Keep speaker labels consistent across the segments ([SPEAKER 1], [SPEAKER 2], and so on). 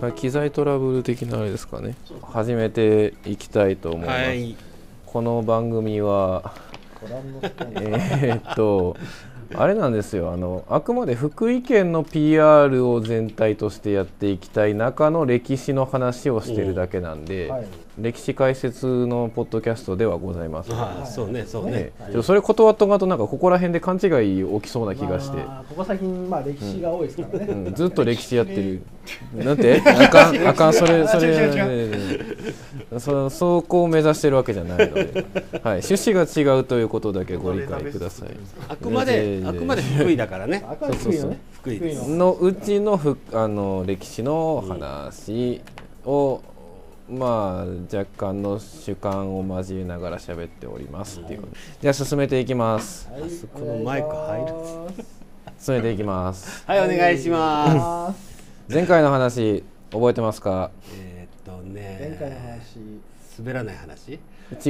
[SPEAKER 1] まあ機材トラブル的なあれですかね。始めていきたいと思います、
[SPEAKER 2] はい。
[SPEAKER 1] この番組はえーっとあれなんですよ。あのあくまで福井県の PR を全体としてやっていきたい中の歴史の話をしてるだけなんで、
[SPEAKER 3] はい
[SPEAKER 1] 歴史解説のポッドキャストではございません、
[SPEAKER 2] ああそうねそうね。
[SPEAKER 1] ねちょそれ断っとかんとなんかここら辺で勘違い起きそうな気がして、
[SPEAKER 3] まあここ最近まあ歴史が多いですからね、
[SPEAKER 1] うん、ずっと歴史やってる。なんて？あかん、あかん、それ、それ、そ、そこを目指してるわけじゃないので。はい、趣旨が違うということだけご理解ください。
[SPEAKER 2] あくまであくまで福井だからね。
[SPEAKER 3] あくまで福井のね
[SPEAKER 2] 福井
[SPEAKER 3] の
[SPEAKER 1] うちのふ、あの、歴史の話を。まあ、若干の主観を交えながら喋っておりますっていう。じゃあ、進めていきます。
[SPEAKER 3] はい
[SPEAKER 2] そこのマイク入る
[SPEAKER 1] 進めていきます。
[SPEAKER 2] はいお願いします
[SPEAKER 1] 前回の話、覚えてますか？
[SPEAKER 2] えーっとね
[SPEAKER 3] 前回の話
[SPEAKER 2] 滑らない話？
[SPEAKER 1] 違う。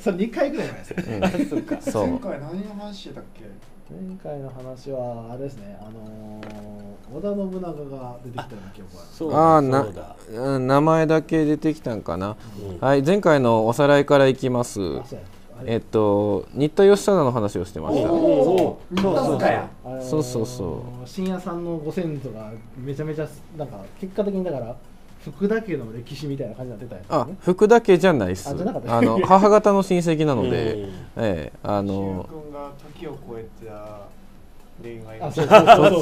[SPEAKER 3] それ2回ぐらい前ですね
[SPEAKER 2] そっか
[SPEAKER 1] そう
[SPEAKER 4] 前。回何の話してたっけ？
[SPEAKER 3] 前回の話はあれですね。あのー織田信長が出てきたような記憶がある
[SPEAKER 2] そう
[SPEAKER 1] ああな名前だけ出てきたんかな、
[SPEAKER 2] うん。
[SPEAKER 1] はい。前回のおさらいからいきます。えっと新田義貞の話をしてました。
[SPEAKER 2] おおそうそうそう。
[SPEAKER 3] あのー
[SPEAKER 1] そうそうそう。
[SPEAKER 3] 深夜さんのご先祖がめちゃめちゃなんか結果的にだから福田家の歴史みたいな感じになってたやつ
[SPEAKER 1] あ
[SPEAKER 3] ね
[SPEAKER 1] 福田家じゃないっす。
[SPEAKER 3] あじゃなかった。
[SPEAKER 1] あの 母方の親戚なので、
[SPEAKER 2] うん。
[SPEAKER 1] ええあの
[SPEAKER 4] くんが時を超えた恋愛
[SPEAKER 3] あそうそうそう。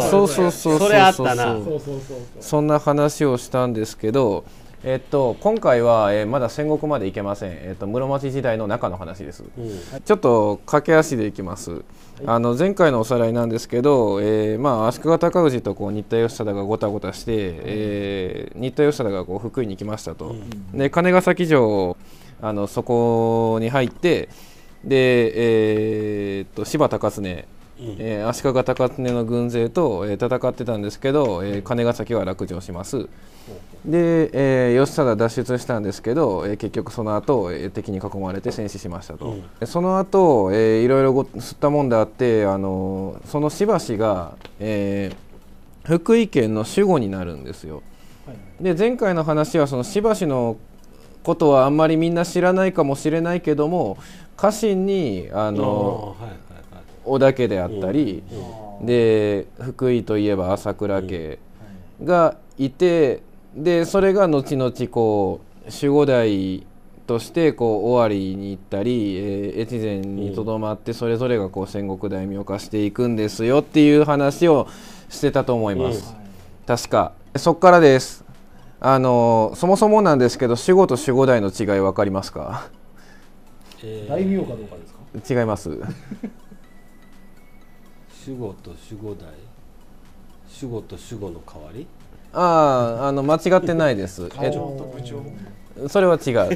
[SPEAKER 3] そう
[SPEAKER 1] そう
[SPEAKER 3] そそう。
[SPEAKER 1] そううそう。
[SPEAKER 2] それあったな。
[SPEAKER 3] そうそうそうそう。
[SPEAKER 1] そんな話をしたんですけどえっと今回は、えーまだ戦国まで行けません、えっと、室町時代の中の話です。
[SPEAKER 2] うん。
[SPEAKER 1] ちょっと駆け足でいきます。あの前回のおさらいなんですけど、えーまあ、足利尊氏とこう新田義貞がごたごたして、えー新田義貞がこう福井に来ましたと、で金ヶ崎城あのそこに入ってで、えーっと柴田勝常
[SPEAKER 2] うん
[SPEAKER 1] えー足利尊常の軍勢と、えー戦ってたんですけど、えー金ヶ崎は落城します。で、えー義貞脱出したんですけど、えー結局その後、えー敵に囲まれて戦死しましたと、
[SPEAKER 2] うん。
[SPEAKER 1] でその後、えーいろいろご吸ったもんであって、あのーそのしばしが、えー福井県の守護になるんですよ。
[SPEAKER 3] はい
[SPEAKER 1] で前回の話はそのしばしのことはあんまりみんな知らないかもしれないけども家臣にあの織田家であったり、で福井といえば朝倉家がいてでそれが後々こう守護代としてこう尾張に行ったり、えー越前にとどまってそれぞれがこう戦国大名化していくんですよっていう話をしてたと思います、
[SPEAKER 3] はい
[SPEAKER 1] 確か。そっからです。あのそもそもなんですけど守護と守護代の違い分かりますか？
[SPEAKER 2] えー。
[SPEAKER 3] 大名かどうかですか？
[SPEAKER 1] 違います
[SPEAKER 2] 守護と守護代守護と守護の代わり？
[SPEAKER 1] あああの間違ってないです。えっ
[SPEAKER 4] 長と部長
[SPEAKER 1] それは違う。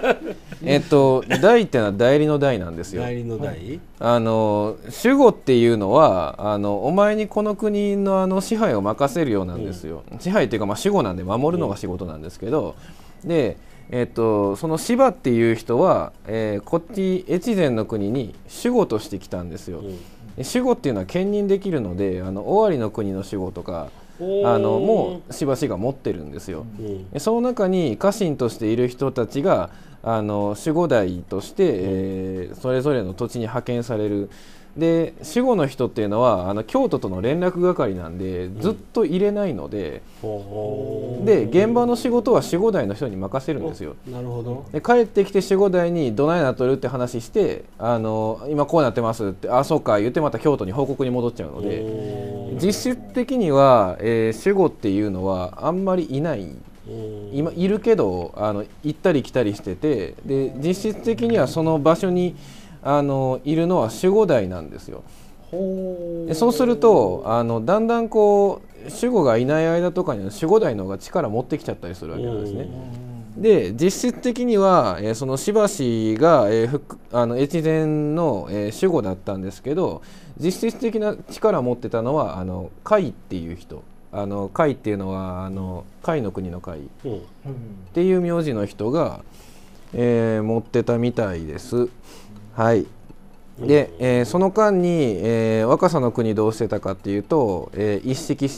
[SPEAKER 1] えっと代ってのは代理の代なんですよ。
[SPEAKER 2] 代理の代？
[SPEAKER 1] あの守護っていうのはあのお前にこの国のあの支配を任せるようなんですよ、支配っていうか、まあ、守護なんで守るのが仕事なんですけど、で、えっと、その芝っていう人は、えーこっち越前の国に守護として来たんですよ、
[SPEAKER 2] うん
[SPEAKER 1] で守護っていうのは兼任できるのであの尾張の国の守護とかあのもうしばしが持ってるんですよ、
[SPEAKER 2] うん。
[SPEAKER 1] でその中に家臣としている人たちがあの守護代として、えーそれぞれの土地に派遣されるで守護の人っていうのはあの京都との連絡係なんでずっと入れないので、
[SPEAKER 2] ほー
[SPEAKER 1] で現場の仕事は守護代の人に任せるんですよ。
[SPEAKER 2] なるほど。
[SPEAKER 1] で帰ってきて守護代にどないなっとるって話してあの今こうなってますってあそうか言ってまた京都に報告に戻っちゃうので実質的には、えー守護っていうのはあんまりいない。
[SPEAKER 2] うん
[SPEAKER 1] 今いるけどあの行ったり来たりしててで実質的にはその場所にあのいるのは守護代なんですよ。そうするとあのだんだんこう守護がいない間とかには守護代の方が力持ってきちゃったりするわけなんですね。で実質的には、えーそのしばしが、えーあの越前の、えー守護だったんですけど実質的な力を持ってたのはあの甲斐っていう人あの甲斐っていうのはあの甲斐の国の甲斐
[SPEAKER 2] うん
[SPEAKER 1] っていう名字の人が、えー持ってたみたいです。はい。で、えーその間に、えー若狭の国どうしてたかっていうと、えー一色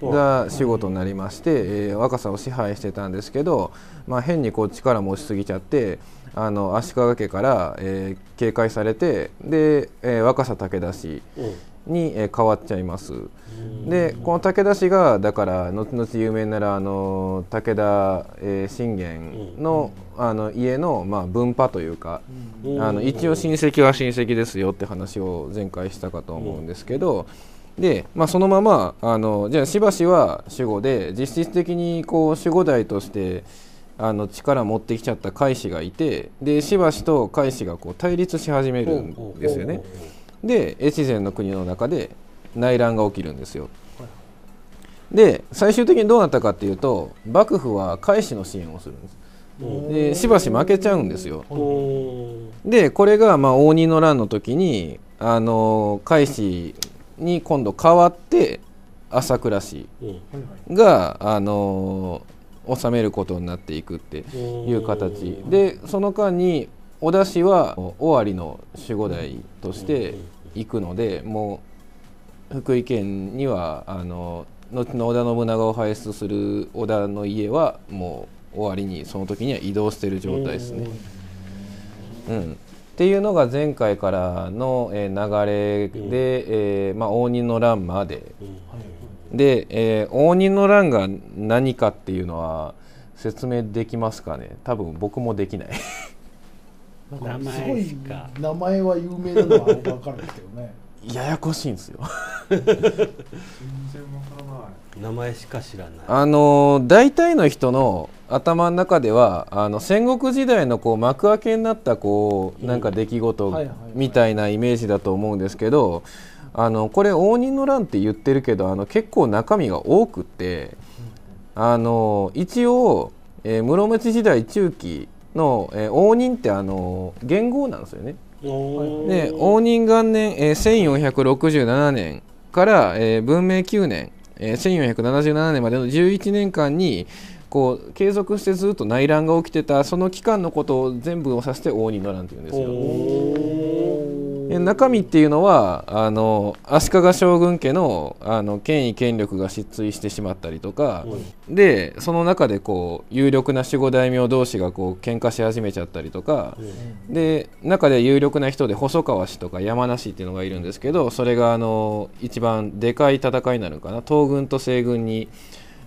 [SPEAKER 1] 紙が仕事になりまして、えー若さを支配してたんですけど、まあ、変にこう力持ちすぎちゃってあの足利家から、えー警戒されてで、えー若狭武田氏
[SPEAKER 2] うん。
[SPEAKER 1] に、えー変わっちゃいます。でこの武田氏がだから後々有名になるあの武田、えー信玄の,、あの家の、まあ、分派というか、
[SPEAKER 2] うん
[SPEAKER 1] あの一応親戚は親戚ですよって話を前回したかと思うんですけど、で、まあ、そのままあのじゃあしばしは守護で実質的にこう守護代としてあの力を持ってきちゃった海士がいてでしばしと海士がこう対立し始めるんですよね。で越前の国の中で内乱が起きるんですよ。で最終的にどうなったかっていうと幕府は海士の支援をするんです。
[SPEAKER 2] うん
[SPEAKER 1] でしばし負けちゃうんですよ。
[SPEAKER 2] うん
[SPEAKER 1] でこれがまあ応仁の乱の時にあの海士に今度変わって朝倉氏があの治めることになっていくっていう形でその間に織田氏は尾張の守護代として行くのでもう福井県にはあの後の織田信長を輩出する織田の家はもう尾張にその時には移動してる状態ですね。うん、っていうのが前回からの、えー流れで、えーまあ、応仁の乱まで。で、えー応仁の乱が何かっていうのは説明できますかね。多分僕もできない
[SPEAKER 3] なんか。す
[SPEAKER 2] 名
[SPEAKER 3] ごい名前は有名なのは僕分かるんですけどね。
[SPEAKER 1] ややこしいんですよ。
[SPEAKER 4] 全然わからない。
[SPEAKER 2] 名前しか知らない。
[SPEAKER 1] あのー大体の人の頭の中ではあの戦国時代のこう幕開けになったこうなんか出来事みたいなイメージだと思うんですけどあのこれ応仁の乱って言ってるけどあの結構中身が多くってあの一応、えー室町時代中期の、えー応仁ってあの元号なんですよね。で応仁元年、えー1467年から、えー文明9年、えー1477年までの11年間にこう継続してずっと内乱が起きてたその期間のことを全部を指して応仁の乱っていうんですよ。え中身っていうのはあの足利将軍家のあの権威権力が失墜してしまったりとか、でその中でこう有力な守護大名同士がこう喧嘩し始めちゃったりとか、で中で有力な人で細川氏とか山梨っていうのがいるんですけどそれがあの一番でかい戦いになるのかな。東軍と西軍に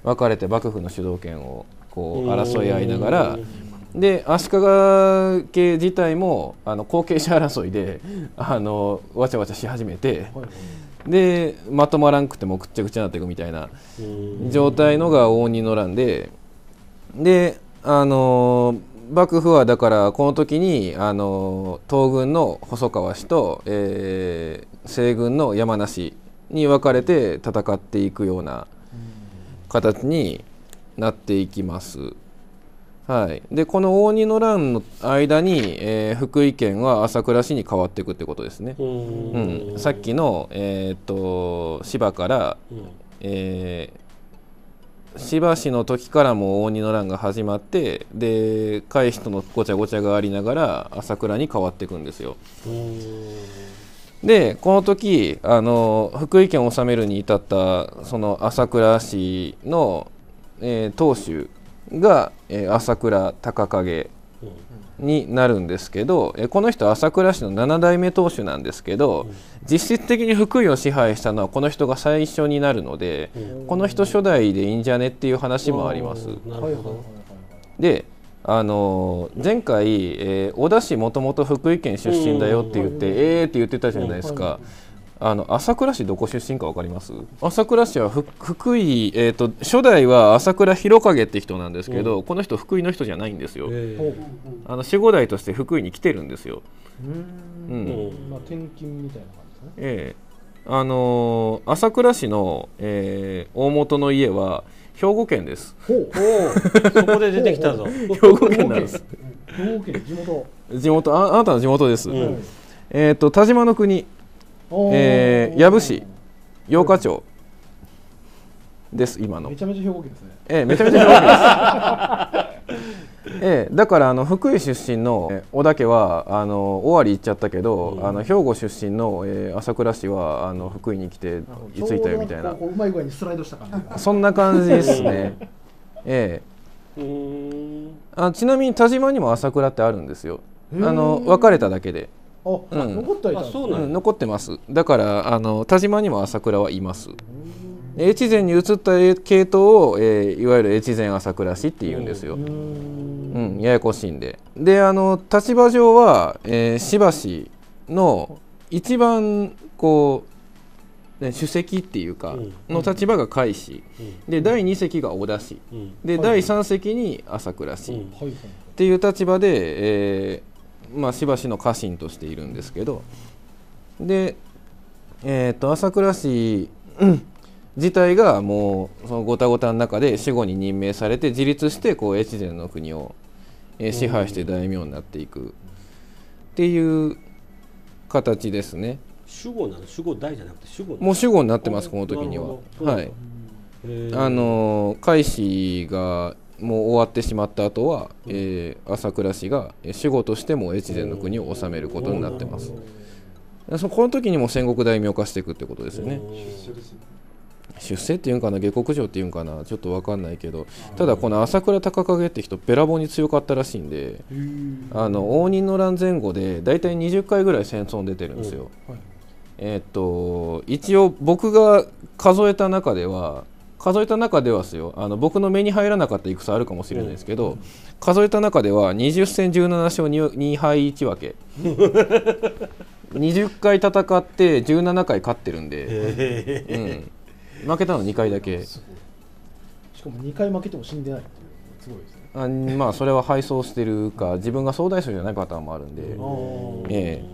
[SPEAKER 1] 分かれて幕府の主導権をこう争い合いながらで足利家自体もあの後継者争いで あのわちゃわちゃし始めてでまとまらんくてもくっちゃくちゃになっていくみたいな状態のが応仁の乱でであの幕府はだからこの時にあの東軍の細川氏と、えー西軍の山梨に分かれて戦っていくような形になっていきます。はい、でこの応仁の乱の間に、えー福井県は朝倉市に変わっていくってことですね。う。ん、さっきの、えーっと芝から、えー芝市の時からも応仁の乱が始まってで海士とのごちゃごちゃがありながら朝倉に変わっていくんですよ。でこの時あの福井県を治めるに至ったその朝倉氏の、えー当主が、えー朝倉高景になるんですけど、えーこの人朝倉氏の7代目当主なんですけど、実質的に福井を支配したのはこの人が最初になるので、この人初代でいいんじゃねっていう話もあります。であのー前回、えー小田氏もともと福井県出身だよって言って、えーって言ってたじゃないですか。あの朝倉市どこ出身かわかります？朝倉市はふ福井、えー、と初代は朝倉広景って人なんですけど、この人福井の人じゃないんですよ、
[SPEAKER 2] え
[SPEAKER 3] ほう。
[SPEAKER 1] あの守護代として福井に来てるんですよ、
[SPEAKER 3] う
[SPEAKER 1] うん。ん
[SPEAKER 2] うん。
[SPEAKER 3] まあ転勤みたいな感じですね。
[SPEAKER 1] ええ。あのー朝倉市の、えー大元の家は兵庫県です。
[SPEAKER 3] ほう。
[SPEAKER 2] おそこで出てきたぞ。
[SPEAKER 1] 兵庫県なんです。
[SPEAKER 3] 兵庫県。地元。
[SPEAKER 1] 地元。ああなたの地元です、
[SPEAKER 2] うん。
[SPEAKER 1] えっ、と田島の国えー養父八日町。です今の。
[SPEAKER 3] めちゃめちゃ兵庫県ですね。
[SPEAKER 1] ええめちゃめちゃ兵庫県です。ええ、だからあの福井出身のえ小田家はあの尾張行っちゃったけど、
[SPEAKER 2] うん。
[SPEAKER 1] あの兵庫出身の、えー朝倉氏はあの福井に来て居ついたよみたいな。
[SPEAKER 3] うまい具合にスライドした感じが。
[SPEAKER 1] そんな感じですね。え
[SPEAKER 2] ー。ん
[SPEAKER 1] あちなみに田島にも朝倉ってあるんですよ。あの別れただけで、
[SPEAKER 3] あ、
[SPEAKER 1] うん。
[SPEAKER 3] 残ってはいたん
[SPEAKER 2] うなん
[SPEAKER 1] 残ってます。だからあの田島にも朝倉はいます。越前に移った系統を、えーいわゆる越前朝倉氏って言うんですよ。
[SPEAKER 3] うーん。
[SPEAKER 1] うん、ややこしいんで。で、あの立場上は、えー、しばしの一番こう、ね、主席っていうか、
[SPEAKER 2] うん。
[SPEAKER 1] の立場が海氏、で第2席が織田氏、
[SPEAKER 2] うん。
[SPEAKER 1] で、
[SPEAKER 3] はい
[SPEAKER 1] 第3席に朝倉氏、
[SPEAKER 2] うん。
[SPEAKER 3] はいはい。
[SPEAKER 1] っていう立場で、えーまあ、しばしの家臣としているんですけどで、えー、と朝倉氏うん自体がもうそのごたごたの中で守護に任命されて自立してこう越前の国を、えー支配して大名になっていく。っていう形ですね。
[SPEAKER 2] 守護なの？守護大じゃなくて守護なの？
[SPEAKER 1] もう守護になってますこの時には。はい。あの海氏がもう終わってしまった後は、えー朝倉氏がえー守護としても越前の国を治めることになってます。そこの時にも戦国大名化していくってことですよね。
[SPEAKER 4] 出世ですね。
[SPEAKER 1] 出世っていうんかな下克上っていうんかなちょっと分かんないけどただこの朝倉高景って人べらぼうに強かったらしいんであの応仁の乱前後で大体20回ぐらい戦争に出てるんですよ、
[SPEAKER 3] はい。
[SPEAKER 1] えーっと一応僕が数えた中では数えた中ではですよあの僕の目に入らなかった戦あるかもしれないですけど、数えた中では20戦17勝 2, 2敗1分け。20回戦って17回勝ってるんで、うん、負けたの2回だけ。
[SPEAKER 3] しかも2回負けても死んでないっていうすごいですね。
[SPEAKER 1] あまあそれは敗走してるか自分が総大将じゃないパターンもあるんで、
[SPEAKER 3] ー。
[SPEAKER 1] え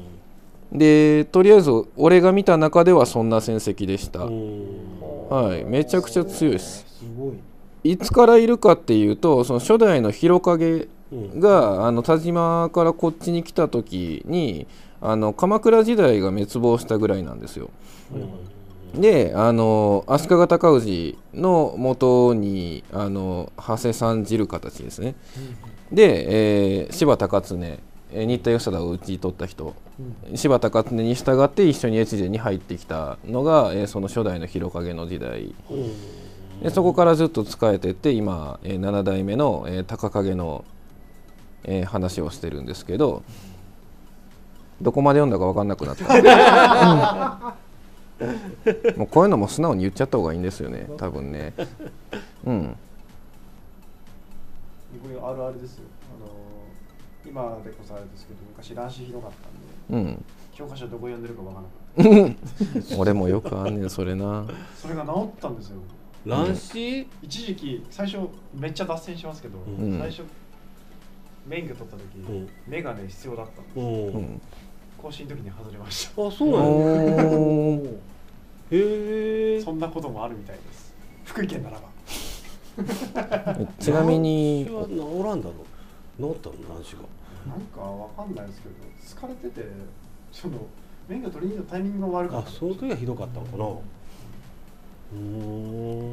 [SPEAKER 1] でとりあえず俺が見た中ではそんな戦績でした、
[SPEAKER 2] うん
[SPEAKER 1] はい。めちゃくちゃ強いです。
[SPEAKER 3] い
[SPEAKER 1] いつからいるかっていうとその初代の広影
[SPEAKER 2] うん。
[SPEAKER 1] があの田島からこっちに来た時にあの鎌倉時代が滅亡したぐらいなんですよ。であの足利尊氏の元にあの長谷さんじる形ですね。で、えー柴田勝常えー新田義貞を討ち取った人、柴田勝常に従って一緒に越前に入ってきたのが、えーその初代の広影の時代。
[SPEAKER 2] うん。
[SPEAKER 1] でそこからずっと仕えてって今、えー7代目の、えー高影の、えー話をしてるんですけどどこまで読んだか分かんなくなった、う んもうこういうのも素直に言っちゃった方がいいんですよね多分ね。うん。
[SPEAKER 4] これあるあるですよ今でこそあれですけど昔乱視ひどかったんで
[SPEAKER 1] うん。
[SPEAKER 4] 教科書どこ読んでるかわからなかっ
[SPEAKER 1] 俺もよくあんねんそれな。
[SPEAKER 4] たそれが治ったんですよ。
[SPEAKER 2] 乱視？
[SPEAKER 4] 一時期最初めっちゃ脱線しますけど、
[SPEAKER 1] うん。
[SPEAKER 4] 最初免許取った時、
[SPEAKER 2] うん。
[SPEAKER 4] メガネ必要だったんで
[SPEAKER 2] うん
[SPEAKER 1] うん。
[SPEAKER 4] 更新の時に外れまし
[SPEAKER 2] あそうなの
[SPEAKER 1] おー。
[SPEAKER 2] へえ
[SPEAKER 4] たそんなこともあるみたいです。福井県ならば。
[SPEAKER 1] ちなみに
[SPEAKER 2] 治らんだろ。う治ったの乱視が
[SPEAKER 4] なんかわかんないですけど疲れててその免許取りに行ったタイミングが悪かった。
[SPEAKER 2] あその時はひどかったのかな？うー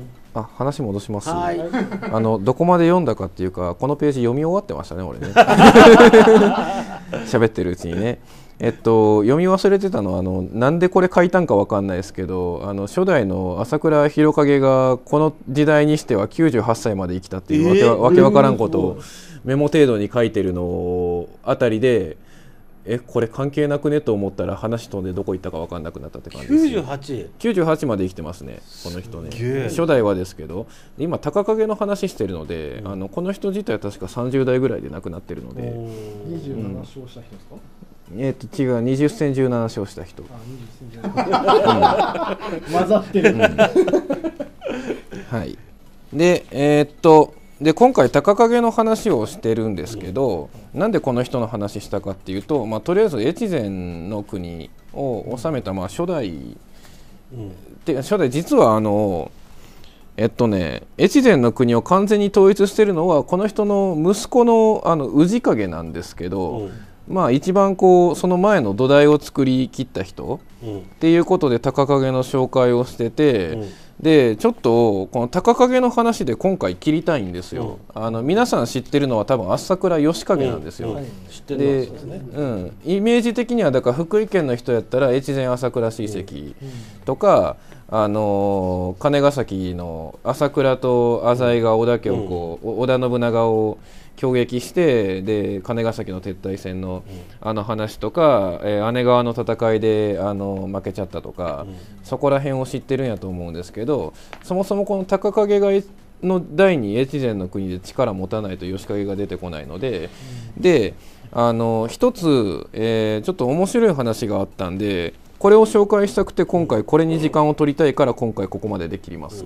[SPEAKER 2] ん。
[SPEAKER 1] あ話戻します。
[SPEAKER 2] はい。
[SPEAKER 1] あのどこまで読んだかっていうかこのページ読み終わってましたね俺ね 喋ってるうちにね。えっと読み忘れてたのはあのなんでこれ書いたんかわかんないですけどあの初代の朝倉広景がこの時代にしては98歳まで生きたっていうわけわ,、けわからんことをメモ程度に書いてるのあたりでえこれ関係なくねと思ったら話飛んでどこ行ったかわかんなくなったって感じですよ。
[SPEAKER 2] 98
[SPEAKER 1] 98まで生きてますねこの人ね。初代はですけど。今高影の話してるので、あのこの人自体は確か30代ぐらいで亡くなってるので、
[SPEAKER 3] 27勝した人ですか、
[SPEAKER 1] えっと違う。20戦17勝した人。
[SPEAKER 3] あ20戦 混ざってる、
[SPEAKER 1] はい。でえーっとで今回高影の話をしてるんですけど、なんでこの人の話したかっていうと、まあ、とりあえず越前の国を治めたまあ初代
[SPEAKER 2] うん。
[SPEAKER 1] で初代実はあのえっとね越前の国を完全に統一してるのはこの人の息子のあの氏影なんですけど、
[SPEAKER 2] うん。
[SPEAKER 1] まあ一番こうその前の土台を作り切った人
[SPEAKER 2] うん。
[SPEAKER 1] っていうことで高影の紹介をしてて、でちょっとこの高影の話で今回切りたいんですよ、あの皆さん知ってるのは多分朝倉義景なんですよ、
[SPEAKER 2] うん
[SPEAKER 3] はい。
[SPEAKER 2] 知って
[SPEAKER 1] で
[SPEAKER 2] ますね。
[SPEAKER 1] うん、イメージ的にはだから福井県の人やったら越前朝倉史跡とか、あのー金ヶ崎の朝倉と浅井が織田家をこう、お織田信長を攻撃してで金ヶ崎の撤退戦のあの話とか、えー姉川の戦いであの負けちゃったとか、そこら辺を知ってるんやと思うんですけどそもそもこの高影がの代に越前の国で力持たないと義景が出てこないので、であの一つ、えーちょっと面白い話があったんでこれを紹介したくて今回これに時間を取りたいから今回ここまでできります。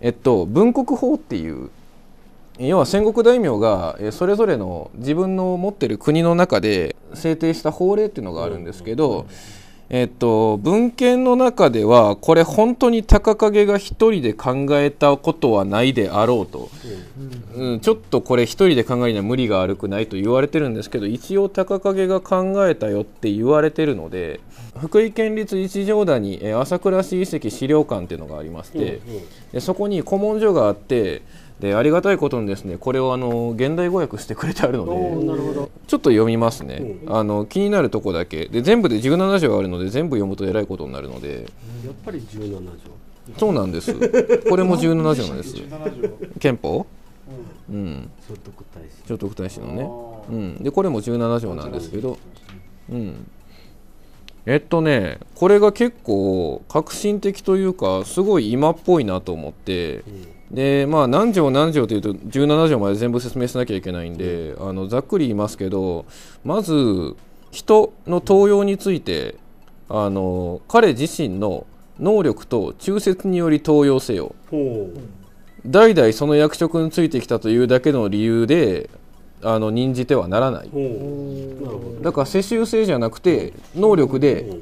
[SPEAKER 1] えっと文国法っていう要は戦国大名がえーそれぞれの自分の持ってる国の中で制定した法令っていうのがあるんですけど、えっと、文献の中ではこれ本当に高影が一人で考えたことはないであろうと、うん、ちょっとこれ一人で考えるには無理が悪くないと言われてるんですけど一応高影が考えたよって言われてるので福井県立一条田にえー朝倉市遺跡資料館っていうのがありまして、でそこに古文書があってでありがたいことにですねこれをあの現代語訳してくれてあるので
[SPEAKER 2] なるほど。
[SPEAKER 1] ちょっと読みますね、あの気になるとこだけ。で全部で17条あるので全部読むとえらいことになるので。
[SPEAKER 2] やっぱり17条。
[SPEAKER 1] そうなんです。これも17条なんです。
[SPEAKER 4] 17条。
[SPEAKER 1] 憲法？うん。
[SPEAKER 2] 聖徳太子。
[SPEAKER 1] のね、うん、でこれも17条なんですけど。うん。えっとねこれが結構革新的というかすごい今っぽいなと思ってでまあ何条何条というと17条まで全部説明しなきゃいけないんであのざっくり言いますけどまず人の登用についてあの彼自身の能力と忠説により登用せよ。
[SPEAKER 2] ほ
[SPEAKER 1] 代々その役職についてきたというだけの理由であの任じてはならない。う
[SPEAKER 2] ほう。なるほど。
[SPEAKER 1] だから世襲制じゃなくて能力で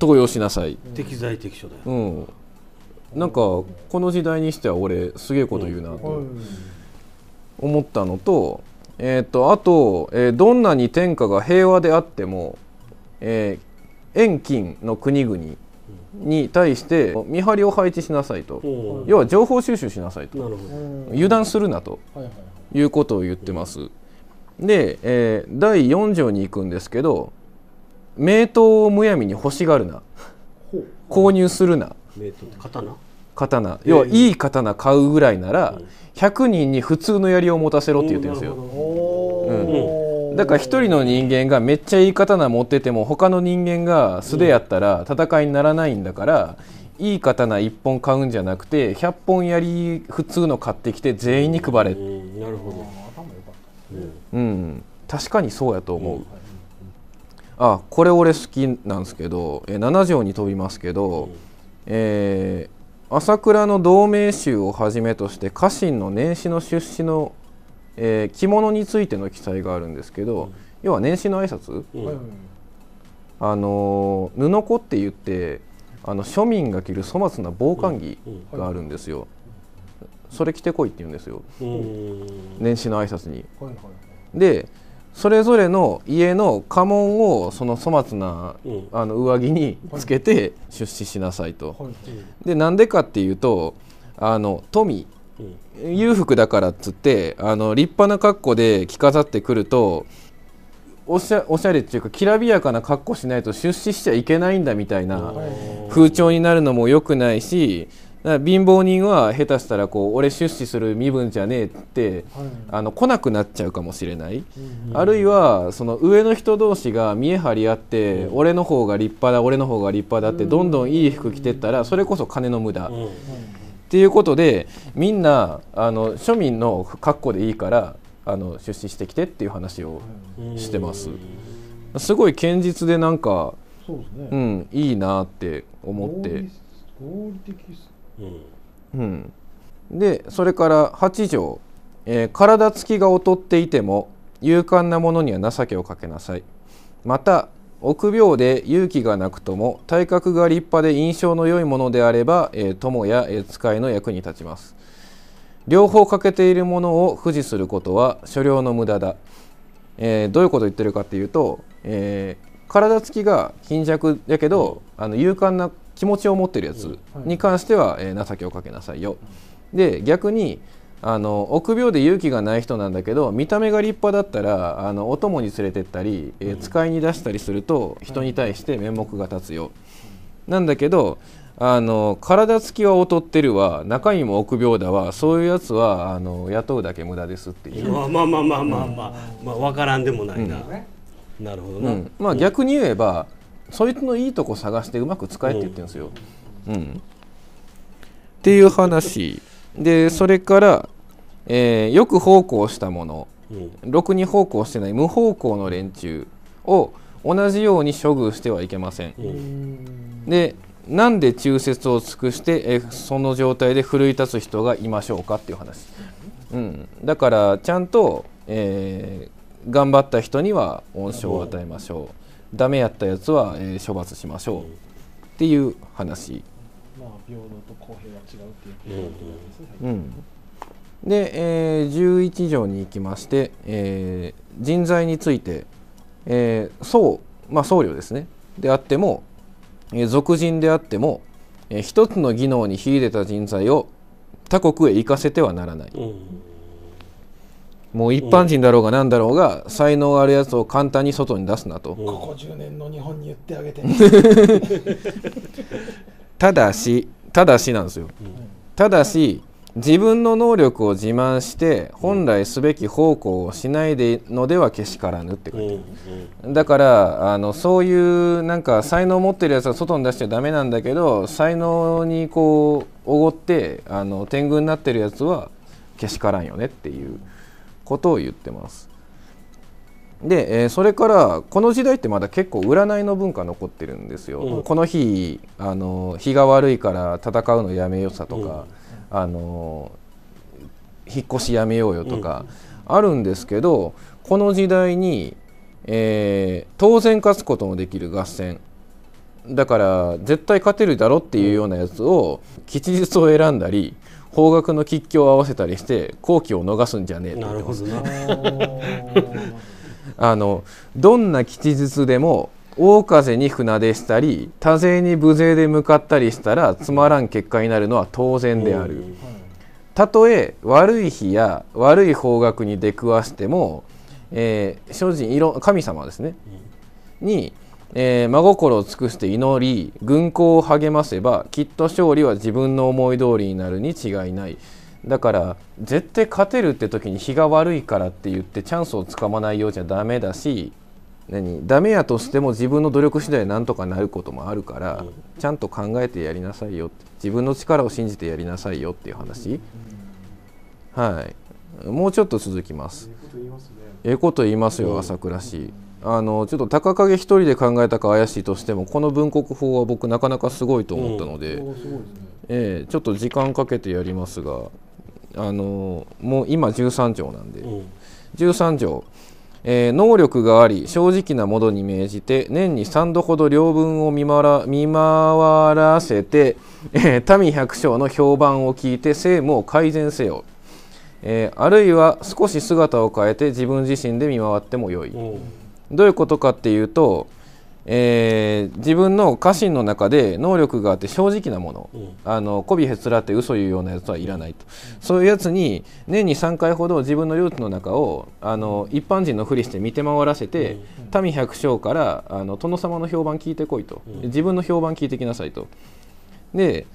[SPEAKER 1] 登用しなさい、
[SPEAKER 2] 適材適所だよ。
[SPEAKER 1] うん、なんかこの時代にしては俺すげえこと言うなと思ったのと,、えー、とあと、えーどんなに天下が平和であっても、えー遠近の国々に対して見張りを配置しなさいと。要は情報収集しなさいと。油断するなと
[SPEAKER 3] はい
[SPEAKER 1] うことを言ってます。で、えー第4条に行くんですけど名刀をむやみに欲しがるな。購入するな
[SPEAKER 2] 名刀って刀？
[SPEAKER 1] 刀。要はいい。刀買うぐらいなら100人に普通の槍を持たせろって言ってるんですよ。
[SPEAKER 3] おー。
[SPEAKER 1] だから一人の人間がめっちゃいい刀持ってても他の人間が素手やったら戦いにならないんだからいい刀1本買うんじゃなくて100本槍普通の買ってきて全員に配れ。
[SPEAKER 2] うんなるほど。
[SPEAKER 1] うん。確かにそうやと思う、あこれ俺好きなんですけど、えー7条に飛びますけど、えー朝倉の同盟衆をはじめとして家臣の年始の出資の、えー着物についての記載があるんですけど、要は年始の挨拶？
[SPEAKER 2] うん。
[SPEAKER 1] あのー布子って言ってあの庶民が着る粗末な防寒着があるんですよ、それ着てこいって言うんですよ。
[SPEAKER 2] うん。
[SPEAKER 1] 年始の挨拶に。
[SPEAKER 3] はいはい。
[SPEAKER 1] でそれぞれの家の家紋をその粗末な
[SPEAKER 2] うん。
[SPEAKER 1] あの上着につけて出資しなさいと。でなんでかっていうとあの富。
[SPEAKER 2] うん。
[SPEAKER 1] 裕福だからっつってあの立派な格好で着飾ってくるとおしゃおしゃれっていうかきらびやかな格好しないと出資しちゃいけないんだみたいな風潮になるのも良くないし貧乏人は下手したらこう俺出資する身分じゃねえって
[SPEAKER 3] はい。
[SPEAKER 1] あの来なくなっちゃうかもしれない。
[SPEAKER 3] うん
[SPEAKER 1] あるいはその上の人同士が見え張り合って、俺の方が立派だ俺の方が立派だってどんどんいい服着てったらそれこそ金の無駄、っ
[SPEAKER 2] うん。
[SPEAKER 1] ていうことでみんなあの庶民の格好でいいからあの出資してきてっていう話を
[SPEAKER 2] うん。
[SPEAKER 1] してます。すごい堅実でなんか、
[SPEAKER 3] ね。
[SPEAKER 1] うん、いいなって思って。
[SPEAKER 3] 合理、的
[SPEAKER 1] うん、でそれから8条、えー体つきが劣っていても勇敢な者には情けをかけなさい。また臆病で勇気がなくとも体格が立派で印象の良いものであれば、えー友や、えー使いの役に立ちます。両方欠けているものを扶持することは所領の無駄だ、えーどういうことを言ってるかっていうと、えー体つきが貧弱やけどあの勇敢な気持ちを持ってるやつに関しては、えー情けをかけなさいよ。で逆にあの臆病で勇気がない人なんだけど見た目が立派だったらあのお供に連れてったり、えー使いに出したりすると人に対して面目が立つよ。なんだけどあの体つきは劣ってるわ。中身も臆病だわ。そういうやつはあの雇うだけ無駄ですっていう、
[SPEAKER 2] まあまあまあまあまあまあ、まあ、分からんでもないな、
[SPEAKER 4] ね
[SPEAKER 2] なるほどな、
[SPEAKER 1] うん、まあ逆に言えば、そいつのいいとこ探してうまく使えって言ってるんですよ。うん。っていう話。でそれから、えーよく奉公したもの。
[SPEAKER 2] うん。
[SPEAKER 1] ろくに奉公してない無奉公の連中を同じように処遇してはいけません。
[SPEAKER 2] うん。
[SPEAKER 1] でなんで忠節を尽くして、えーその状態で奮い立つ人がいましょうかっていう話、うん、だからちゃんと、えー頑張った人には恩賞を与えましょうダメやったやつは、えー処罰しましょう。っていう話、
[SPEAKER 3] まあ平等と公平は違うっていう。
[SPEAKER 2] うん。
[SPEAKER 3] ことですね
[SPEAKER 1] うん、で、えー11条に行きまして、えー人材について、えー僧まあ僧侶ですね。であっても、えー俗人であっても、えー一つの技能に秀でた人材を他国へ行かせてはならない。
[SPEAKER 2] うん
[SPEAKER 1] もう一般人だろうが何だろうが才能あるやつを簡単に外に出すなと、
[SPEAKER 2] うん。
[SPEAKER 3] ここ10年の日本に言ってあげて。
[SPEAKER 1] ただしただしなんですよ。ただし自分の能力を自慢して本来すべき奉公をしないでのではけしからぬって書いてある
[SPEAKER 2] うん。
[SPEAKER 1] だからあのそういうなんか才能を持ってるやつは外に出しちゃダメなんだけど才能にこうおごってあの天狗になってるやつはけしからんよねっていうことを言ってます。で、えーそれからこの時代ってまだ結構占いの文化残ってるんですよ。
[SPEAKER 2] うん
[SPEAKER 1] この日あの日が悪いから戦うのやめよさとか、あの引っ越しやめようよとかあるんですけど、この時代に、えー当然勝つことのできる合戦だから絶対勝てるだろっていうようなやつを吉日を選んだり方角の吉凶を合わせたりして好機を逃すんじゃねえ
[SPEAKER 2] なるほどな
[SPEAKER 1] あのどんな吉日でも大風に船出したり多勢に無勢で向かったりしたらつまらん結果になるのは当然である。たとえ悪い日や悪い方角に出くわしても、えー、精進いろ神様ですね、に、えー真心を尽くして祈り軍港を励ませばきっと勝利は自分の思い通りになるに違いない。だから絶対勝てるって時に日が悪いからって言ってチャンスをつかまないようじゃダメだし何？ダメやとしても自分の努力次第でなんとかなることもあるから、
[SPEAKER 2] うん
[SPEAKER 1] ちゃんと考えてやりなさいよ自分の力を信じてやりなさいよっていう話、はい。もうちょっと続きます。ええこと言いますよ朝倉氏あのちょっと高影一人で考えたか怪しいとしてもこの文国法は僕なかなかすごいと思ったので、
[SPEAKER 3] おーすごいですね。
[SPEAKER 1] ええちょっと時間かけてやりますがあのもう今13条なんで、
[SPEAKER 2] うん。
[SPEAKER 1] 13条、えー能力があり正直なものに命じて年に3度ほど領分を見回ら見回らせて、えー民百姓の評判を聞いて政務を改善せよ、えーあるいは少し姿を変えて自分自身で見回ってもよい、
[SPEAKER 2] うん
[SPEAKER 1] どういうことかっていうと、えー自分の家臣の中で能力があって正直なもの、
[SPEAKER 2] うん。
[SPEAKER 1] あの媚びへつらって嘘言うようなやつはいらないと、そういうやつに年に3回ほど自分の領地の中をあの一般人のふりして見て回らせて、民百姓からあの殿様の評判聞いてこいと、
[SPEAKER 2] うん。
[SPEAKER 1] 自分の評判聞いてきなさいと。で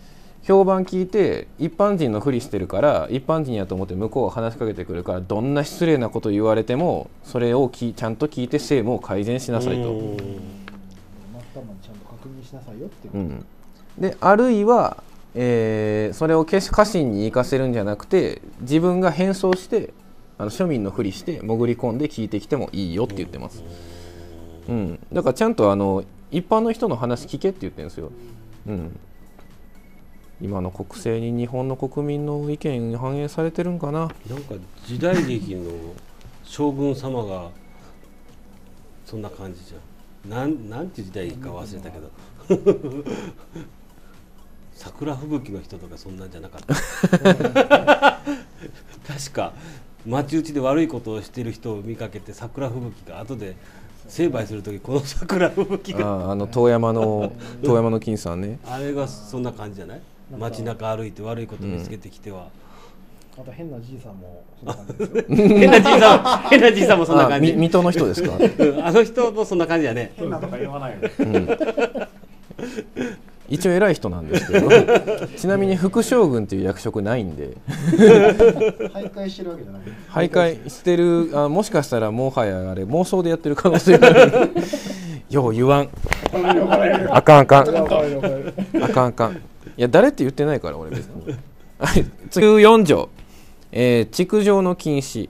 [SPEAKER 1] 評判聞いて一般人のふりしてるから一般人やと思って向こうが話しかけてくるからどんな失礼なこと言われてもそれをきちゃんと聞いて政務を改善しなさいと。
[SPEAKER 2] うん。
[SPEAKER 3] でちゃん。と確認しなさいよっていう、
[SPEAKER 1] うん、であるいは、えーそれを家臣に行かせるんじゃなくて自分が変装してあの庶民のふりして潜り込んで聞いてきてもいいよって言ってます、うん、だからちゃんとあの一般の人の話聞けって言ってるんですよ、うん、今の国政に日本の国民の意見反映されてるんかな？
[SPEAKER 2] なんか時代劇の将軍様がそんな感じじゃん。なんなんて時代劇か忘れたけど。桜吹雪の人とかそんなんじゃなかった？確か町内で悪いことをしてる人を見かけて桜吹雪が後で成敗する時この桜吹雪が。
[SPEAKER 1] ああの遠山の遠山の金さんね。
[SPEAKER 2] あれがそんな感じじゃない？街中歩いて悪いこと見つけてきては、
[SPEAKER 3] また変なじいさんもそんな感じですよ。
[SPEAKER 2] 変なじいさん変なじいさんもそんな
[SPEAKER 1] あ
[SPEAKER 2] 感じ。
[SPEAKER 1] み水戸の人ですか？
[SPEAKER 2] うんあの人もそんな感じやね。
[SPEAKER 4] 変なとか言わないよ。ね
[SPEAKER 1] 一応偉い人なんですけど。ちなみに副将軍っていう役職ないんで。
[SPEAKER 4] 徘徊してるわけじゃない。
[SPEAKER 1] 徘徊してるあもしかしたらもはやあれ妄想でやってる可能性がある。よう言わん。あかんあかん。あかんあかんいや誰って言ってないから俺別に。はい次14条、えー築城の禁止。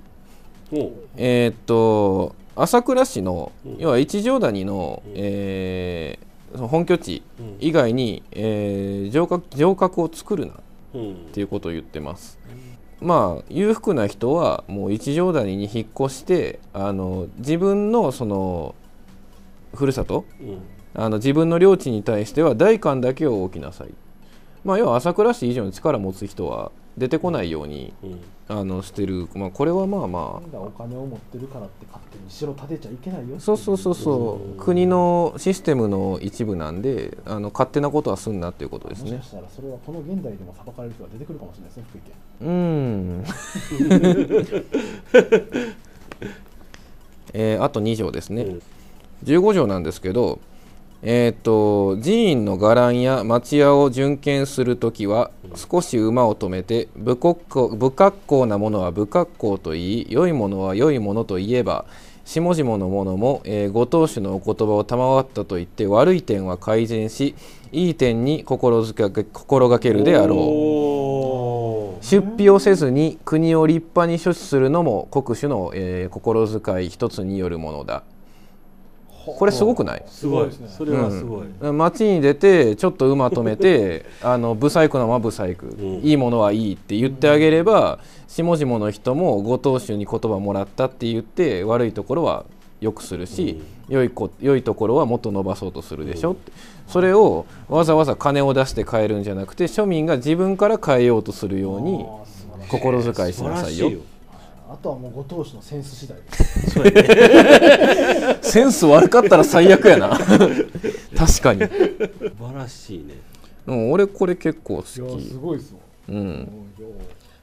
[SPEAKER 1] えーっと朝倉市の、
[SPEAKER 2] うん。
[SPEAKER 1] 要は一条谷の、
[SPEAKER 2] うん。
[SPEAKER 1] えーその本拠地
[SPEAKER 2] うん。
[SPEAKER 1] 以外に、えー城郭城郭を作るなっ
[SPEAKER 2] うん。
[SPEAKER 1] ていうことを言ってます。まあ裕福な人はもう一条谷に引っ越してあの自分のそのふるさと
[SPEAKER 2] うん。
[SPEAKER 1] あの自分の領地に対しては代官だけを置きなさい。まあ要は朝倉市以上に力を持つ人は出てこないように
[SPEAKER 2] うん。
[SPEAKER 1] あのしてる、まあ、これはまあまあ。
[SPEAKER 3] お金を持ってるからって勝手に城建てちゃいけないよ
[SPEAKER 1] そうそうそうそう。
[SPEAKER 2] うん。
[SPEAKER 1] 国のシステムの一部なんであの勝手なことはすんなっていうことですね。
[SPEAKER 3] もしかしたらそれはこの現代でも裁かれる人が出てくるかもしれないですね福井県。
[SPEAKER 1] うん。えーあと2条ですね、
[SPEAKER 2] うん。
[SPEAKER 1] 15条なんですけどえーっと寺院の伽藍や町屋を巡見するときは少し馬を止めて不格好不格好なものは不格好と言い良いものは良いものと言えば下々の者も、えーご当主のお言葉を賜ったと言って悪い点は改善しいい点に心づけ心がけるであろう。出費をせずに国を立派に処置するのも国主の、えー心遣い一つによるものだこれすごくない？
[SPEAKER 2] すごい
[SPEAKER 3] ですね。
[SPEAKER 2] それはすごい、
[SPEAKER 1] 街に出てちょっと馬止めて あのブサイクなのはブサイク、
[SPEAKER 2] ん。
[SPEAKER 1] いいものはいいって言ってあげれば、下々の人もご当主に言葉もらったって言って悪いところはよくするし、良いこ良いところはもっと伸ばそうとするでしょって、それをわざわざ金を出して変えるんじゃなくて庶民が自分から変えようとするように心遣いしなさいよ
[SPEAKER 3] あとはもうご当主のセンス次第
[SPEAKER 2] そうやね。
[SPEAKER 1] センス悪かったら最悪やな。確かに、
[SPEAKER 2] 素晴らしいね。
[SPEAKER 1] うん、俺これ結構好
[SPEAKER 3] いや
[SPEAKER 1] き
[SPEAKER 3] すごいですわ
[SPEAKER 1] うん。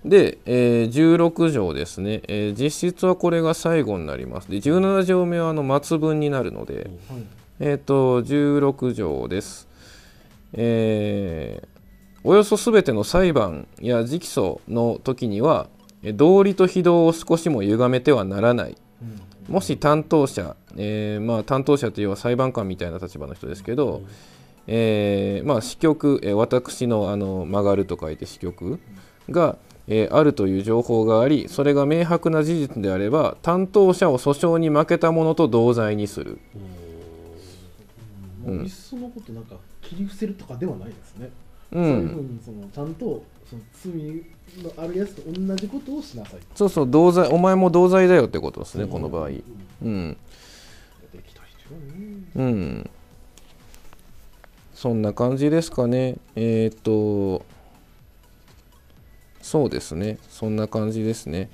[SPEAKER 1] で、えー16条ですね、えー実質はこれが最後になります。で17条目はあの末分になるので、
[SPEAKER 3] はい。
[SPEAKER 1] えっ、と16条です、えーおよそすべての裁判や直訴の時にはえー道理と非道を少しも歪めてはならない。
[SPEAKER 3] うん。
[SPEAKER 1] もし担当者、えーまあ、担当者というのは裁判官みたいな立場の人ですけど、えーまあ、支局、えー私のあの曲がると書いて支局が、えーあるという情報がありそれが明白な事実であれば担当者を訴訟に負けた者と同罪にする。
[SPEAKER 3] もういっそのことなんか切り伏せるとかではないですね、
[SPEAKER 1] う
[SPEAKER 3] そういうふうんにそのちゃんとその罪のあるやつと同じことをしなさい。
[SPEAKER 1] そうそう同罪お前も同罪だよってことですね、この場合。
[SPEAKER 3] うん。
[SPEAKER 1] うん
[SPEAKER 3] できたね。
[SPEAKER 1] うん。そんな感じですかね。えーっとそうですね。そんな感じですね。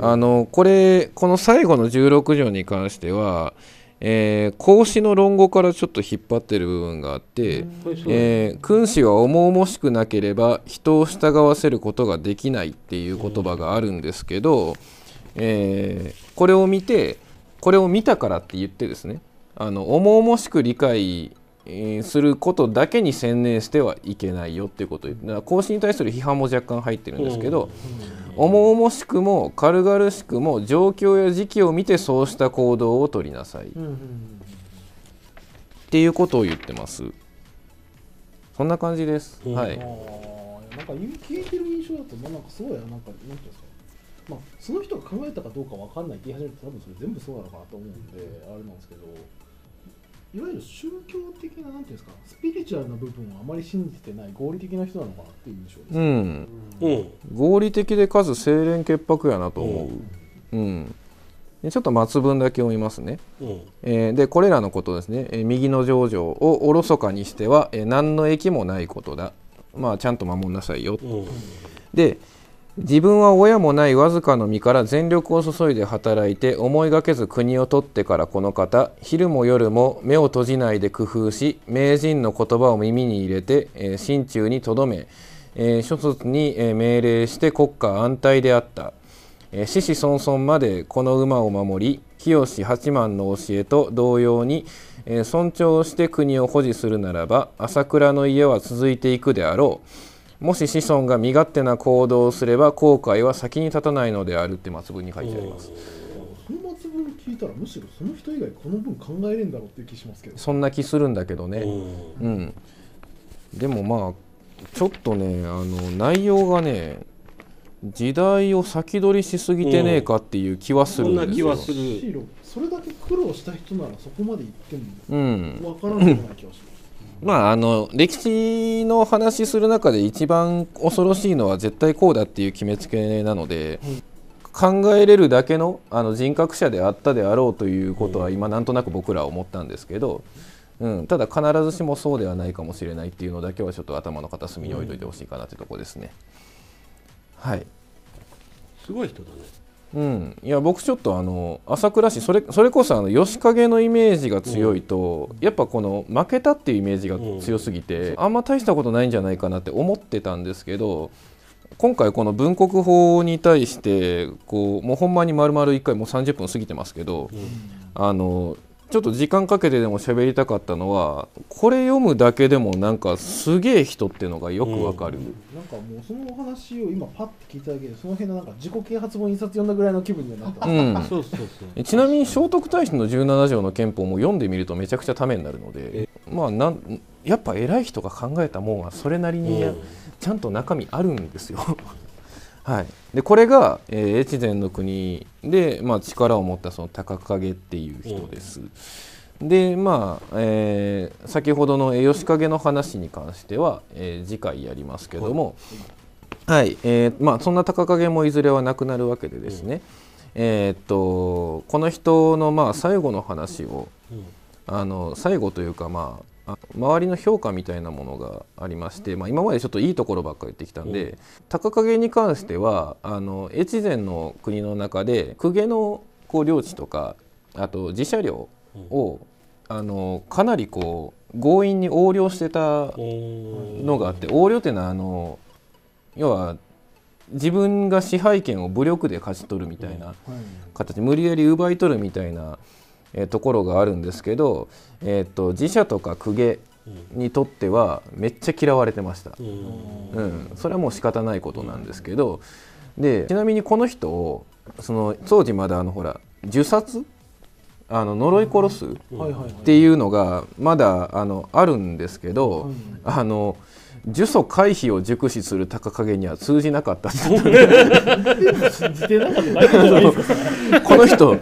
[SPEAKER 1] あのこれこの最後の16条に関しては、えー孔子の論語からちょっと引っ張ってる部分があって、えー君子は重々しくなければ人を従わせることができないっていう言葉があるんですけど、えーこれを見てこれを見たからって言ってですねあの重々しく理解えーすることだけに専念してはいけないよっていうこと。を言ってだから孔子に対する批判も若干入ってるんですけど、重々しくも軽々しくも状況や時期を見てそうした行動を取りなさい。っていうことを言ってます。そんな感じです、
[SPEAKER 2] うん
[SPEAKER 1] はい。
[SPEAKER 3] なんか聞いてる印象だとまあなんかそうやなんかなんていうんですか。まあその人が考えたかどうかわかんないって言い始めると多分それ全部そうなのかなと思うんであれなんですけどいわゆる宗教的ななんていうんですかスピリチュアルな部分をあまり信じてない合理的な人なのかなっていう印象です、
[SPEAKER 1] うん。
[SPEAKER 2] うん。
[SPEAKER 1] 合理的でかつ清廉潔白やなと思う、うん。でちょっと末文だけ読みますね、
[SPEAKER 2] うん。
[SPEAKER 1] えーでこれらのことですね、えー右の上場をおろそかにしては、えー何の益もないことだ。まあちゃんと守んなさいよ。
[SPEAKER 2] うん。
[SPEAKER 1] で、自分は親もないわずかの身から全力を注いで働いて思いがけず国を取ってからこの方昼も夜も目を閉じないで工夫し名人の言葉を耳に入れて、えー心中に留め、えー諸卒に、え命令して国家安泰であった、えー子々孫までこの馬を守り清八幡の教えと同様に、えー尊重して国を保持するならば朝倉の家は続いていくであろう。もし子孫が身勝手な行動をすれば後悔は先に立たないのであるって末文に書いてあります。
[SPEAKER 3] その末文聞いたらむしろその人以外この文考えれんだろうっていう気しますけど。
[SPEAKER 1] そんな気するんだけどね。
[SPEAKER 2] うん。
[SPEAKER 1] うん。でもまあちょっとねあの内容がね時代を先取りしすぎてねえかっていう気はす
[SPEAKER 2] そんな
[SPEAKER 1] るんですよ。
[SPEAKER 2] 気はする。
[SPEAKER 3] むしろそれだけ苦労した人ならそこまで言って
[SPEAKER 1] うん。
[SPEAKER 3] もわからないような気がします
[SPEAKER 1] まああの歴史の話する中で一番恐ろしいのは絶対こうだっていう決めつけなので、考えれるだけのあの人格者であったであろうということは今なんとなく僕らは思ったんですけど、うん、ただ必ずしもそうではないかもしれないっていうのだけはちょっと頭の片隅に置いといてほしいかなというところですね。はい
[SPEAKER 2] すごい人だね
[SPEAKER 1] うん、いや僕ちょっとあの朝倉市それそれこそあの吉影のイメージが強いと、やっぱこの負けたっていうイメージが強すぎて、あんま大したことないんじゃないかなって思ってたんですけど今回この文国法に対してこうもうほんまに丸々1回もう30分過ぎてますけど、あのちょっと時間かけてでも喋りたかったのはこれ読むだけでもなんかすげえ人っていうのがよくわかる。
[SPEAKER 3] なんかもうそのお話を今パッと聞いただけでその辺のなんか自己啓発本印刷読んだぐらいの気分にはなった。
[SPEAKER 1] うん。
[SPEAKER 2] そうそうそう
[SPEAKER 1] えちなみに聖徳太子の17条の憲法も読んでみるとめちゃくちゃためになるので、まあ、なんやっぱ偉い人が考えたもんはそれなりに
[SPEAKER 2] うん。
[SPEAKER 1] ちゃんと中身あるんですよ。はい、でこれが、えー越前の国で、まあ、力を持ったその高景っていう人です。でまあ、えー先ほどのえー吉影の話に関しては、えー次回やりますけども、はい。えーまあ、そんな高景もいずれはなくなるわけでですね、えーっとこの人のまあ最後の話を
[SPEAKER 2] うん。
[SPEAKER 1] あの最後というか、まあ、あ周りの評価みたいなものがありまして、まあ、今までちょっといいところばっかり言ってきたんで、高景に関してはあの越前の国の中で公家のこう領地とかあと自社領を、あのかなりこう強引に横領してた
[SPEAKER 2] うん
[SPEAKER 1] のがあって横領っていうのはあの要は自分が支配権を武力で勝ち取るみたいな形無理やり奪い取るみたいな、えーところがあるんですけど、えー、と自社とか公家にとってはめっちゃ嫌われてました、
[SPEAKER 2] うん。
[SPEAKER 1] うん、それはもう仕方ないことなんですけどでちなみにこの人をその当時まだあのほら呪殺？あの呪い殺す？っていうのがまだあのあるんですけど、
[SPEAKER 3] はい
[SPEAKER 1] あの呪詛回避を熟知する高影には通じなかったって
[SPEAKER 3] 信じてなかった
[SPEAKER 1] この人呪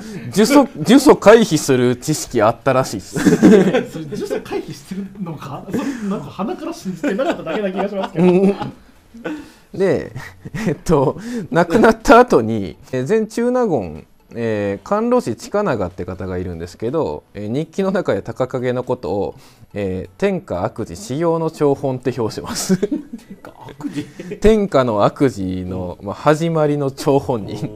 [SPEAKER 1] 詛呪詛回避する知識あったらしいです
[SPEAKER 3] それ呪詛回避してるのかそれなんか鼻から信じてなかっただけな気がしますけど
[SPEAKER 1] でえっと亡くなった後にえー前中納言えー、甘露寺近長って方がいるんですけど、えー日記の中で高影のことを、えー天下悪事使用の張本って表してます。
[SPEAKER 2] 悪事？
[SPEAKER 1] 天下の悪事の、まあ、始まりの張本人。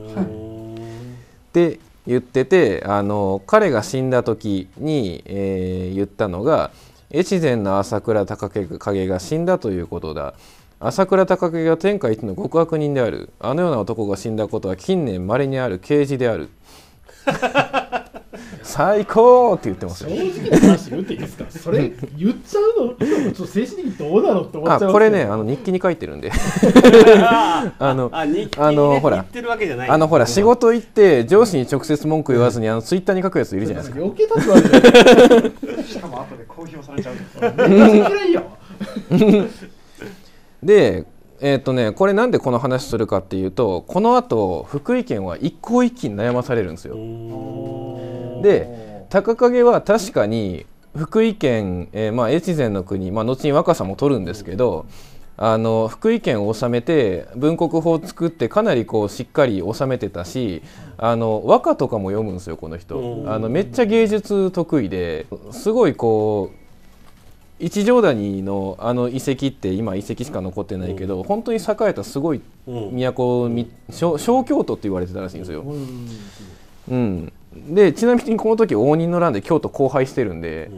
[SPEAKER 1] って言っててあの彼が死んだ時に、えー言ったのが越前の朝倉高景が死んだということだ朝倉高景が天下一の極悪人である。あのような男が死んだことは近年まれにある刑事である。最高って言ってます
[SPEAKER 3] 正
[SPEAKER 1] よ
[SPEAKER 3] 直な話言っていいですか？それ言っちゃうの？ちょっと精神的にどうだろうって思っちゃいますけど。
[SPEAKER 1] あこれねあの日記に書いてるんで。
[SPEAKER 2] あ
[SPEAKER 1] あの
[SPEAKER 2] あ日記
[SPEAKER 1] あのほら。
[SPEAKER 2] 言ってるわけじゃない。
[SPEAKER 1] あのほら仕事行って上司に直接文句言わずにあのツイッターに書くやついるじゃないですか。
[SPEAKER 3] 余計立つわけ
[SPEAKER 4] しかも後で公表されちゃう
[SPEAKER 3] めっちゃ嫌いやわで
[SPEAKER 1] でえっ、とねこれなんでこの話するかっていうとこのあと福井県は一向一揆に悩まされるんですよ。で高景は確かに福井県、えーまあ、越前の国、まあ、後に若狭も取るんですけどあの福井県を治めて文国法を作ってかなりこうしっかり治めてたしあの和歌とかも読むんですよこの人。
[SPEAKER 2] うん
[SPEAKER 1] あのめっちゃ芸術得意ですごいこう一条谷のあの遺跡って今遺跡しか残ってないけど、本当に栄えたすごい
[SPEAKER 2] うん。
[SPEAKER 1] 小小京都って言われてたらしいんですよ。
[SPEAKER 3] うん。
[SPEAKER 1] うん、でちなみにこの時応仁の乱で京都荒廃してるんで、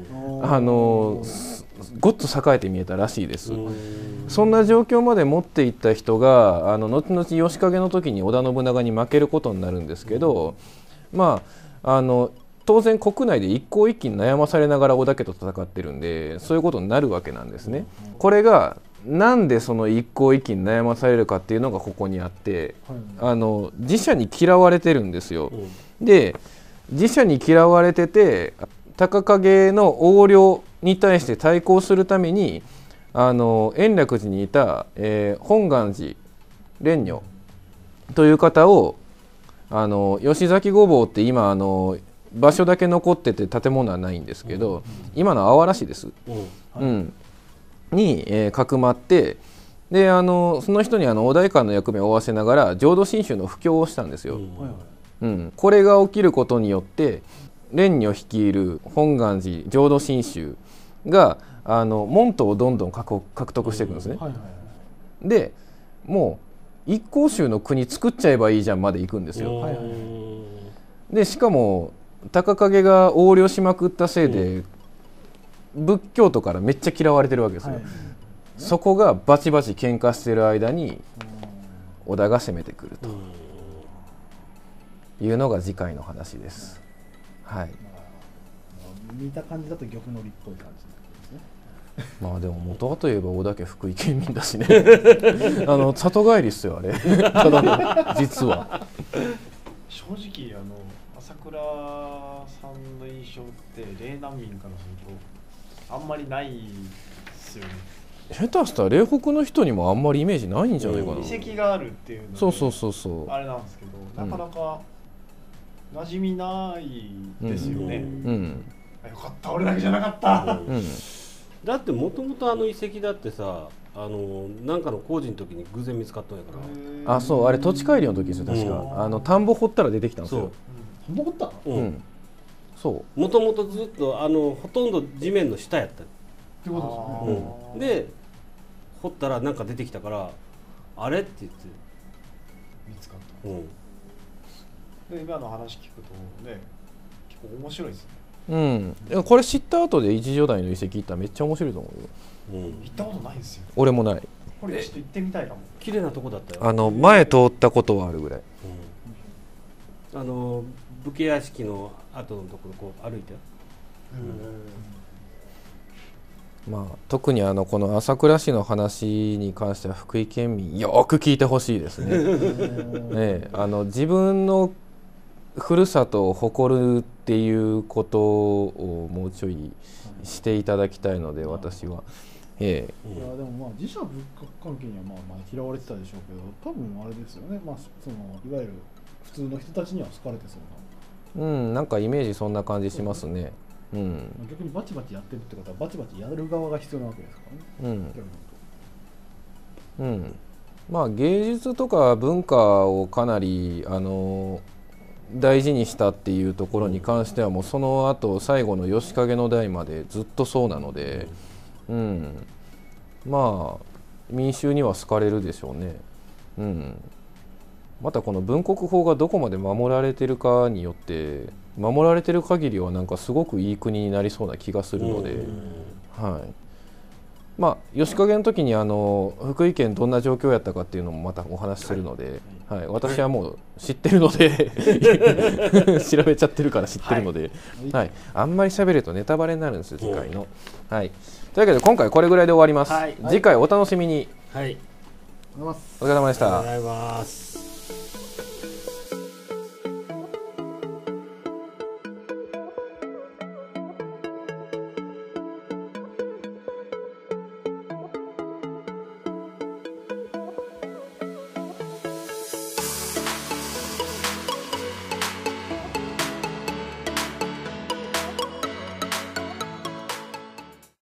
[SPEAKER 1] あのすごっと栄えて見えたらしいです。
[SPEAKER 2] うん。
[SPEAKER 1] そんな状況まで持っていった人があの後々義景の時に織田信長に負けることになるんですけど、まああの当然国内で一向一揆に悩まされながら織田家と戦ってるんでそういうことになるわけなんですね。これがなんでその一向一揆に悩まされるかっていうのがここにあって
[SPEAKER 3] はい
[SPEAKER 1] あの自社に嫌われてるんですよ。
[SPEAKER 2] うん
[SPEAKER 1] で自社に嫌われてて高影の横領に対して対抗するためにあの延暦寺にいた、えー本願寺蓮如という方をあの吉崎御坊って今あの場所だけ残ってて建物はないんですけど、今のあわら市です。
[SPEAKER 2] うん
[SPEAKER 1] うん、に、えーかくまってであのその人にあのお代官の役目を負わせながら浄土真宗の布教をしたんですよ。うん、これが起きることによって蓮如率いる本願寺浄土真宗があの門徒をどんどん獲獲得していくんですね。でもう一向宗の国作っちゃえばいいじゃんまで行くんですよ。でしかも高影が横領しまくったせいで、仏教徒からめっちゃ嫌われてるわけですよ。
[SPEAKER 3] はい。
[SPEAKER 1] そこがバチバチ喧嘩してる間に織田が攻めてくるというのが次回の話です。はい。
[SPEAKER 3] 見た感じだと玉のりっぽい感じですね。
[SPEAKER 1] まあでも元はといえば織田家福井県民だしね。あの里帰りっすよあれ。実は。
[SPEAKER 4] 正直あの朝倉さんの印象って霊難民からするとあんまりないですよね。
[SPEAKER 1] 下手したら霊北の人にもあんまりイメージないんじゃないかな、
[SPEAKER 2] うん
[SPEAKER 4] 遺跡があるっていうので
[SPEAKER 1] そうそうそうそう。
[SPEAKER 4] あれなんですけどなかなか馴染みないですよね、
[SPEAKER 1] うん。
[SPEAKER 4] あよかった俺だけじゃなかった、
[SPEAKER 1] うん。
[SPEAKER 2] だってもともとあの遺跡だってさあのなんかの工事の時に偶然見つかったんやから。
[SPEAKER 1] あそうあれ土地改良の時ですよ確か、
[SPEAKER 2] うん。
[SPEAKER 1] あの田んぼ掘ったら出てきたんですよ
[SPEAKER 3] そんなことあった
[SPEAKER 2] う
[SPEAKER 1] うん。ん、そう。
[SPEAKER 2] もともとずっとあのほとんど地面の下やった、
[SPEAKER 3] ってことですね。
[SPEAKER 2] うん、で掘ったらなんか出てきたからあれって言って、
[SPEAKER 4] 見つかった。
[SPEAKER 2] うん、
[SPEAKER 4] で今の話聞くとね結構面白いですね。
[SPEAKER 1] うん。いやこれ知った後で一条台の遺跡行ったらめっちゃ面白いと思うよ。
[SPEAKER 2] うん。
[SPEAKER 4] 行ったことないんですよ。
[SPEAKER 1] 俺もない。
[SPEAKER 4] これちょっと行ってみたいかも。
[SPEAKER 2] 綺麗なとこだったよ。
[SPEAKER 1] あの前通ったことはあるぐらい。
[SPEAKER 2] うん。あの武家屋敷の後のところこう歩いて。
[SPEAKER 1] まあ、特にあのこの朝倉市の話に関しては福井県民よく聞いてほしいですね。ね えあの自分のふるさとを誇るっていうことをもうちょいしていただきたいので私は。ええ。
[SPEAKER 2] うん
[SPEAKER 3] いやでもまあ自社仏閣関係にはまあまあ嫌われてたでしょうけど多分あれですよね。まあそのいわゆる普通の人たちには好かれてそうな
[SPEAKER 1] うん、なんかイメージそんな感じしますね。うん、
[SPEAKER 3] まあ逆にバチバチやってるってことはバチバチやる側が必要なわけですからね。
[SPEAKER 1] うん、うん、まあ芸術とか文化をかなりあの大事にしたっていうところに関してはもうその後最後の吉影の代までずっとそうなので、うん、まあ民衆には好かれるでしょうね。うん、またこの文国法がどこまで守られてるかによって守られてる限りはなんかすごくいい国になりそうな気がするので。はい。まあ吉影の時にあの福井県どんな状況やったかっていうのもまたお話しするので、はい私はもう知ってるので 調べちゃってるから知ってるので、はいあんまり喋るとネタバレになるんですよ次回の。はい。というわけで今回これぐらいで終わります。
[SPEAKER 2] はい
[SPEAKER 1] 次回お楽しみに。
[SPEAKER 2] はい
[SPEAKER 1] お疲れ様でした。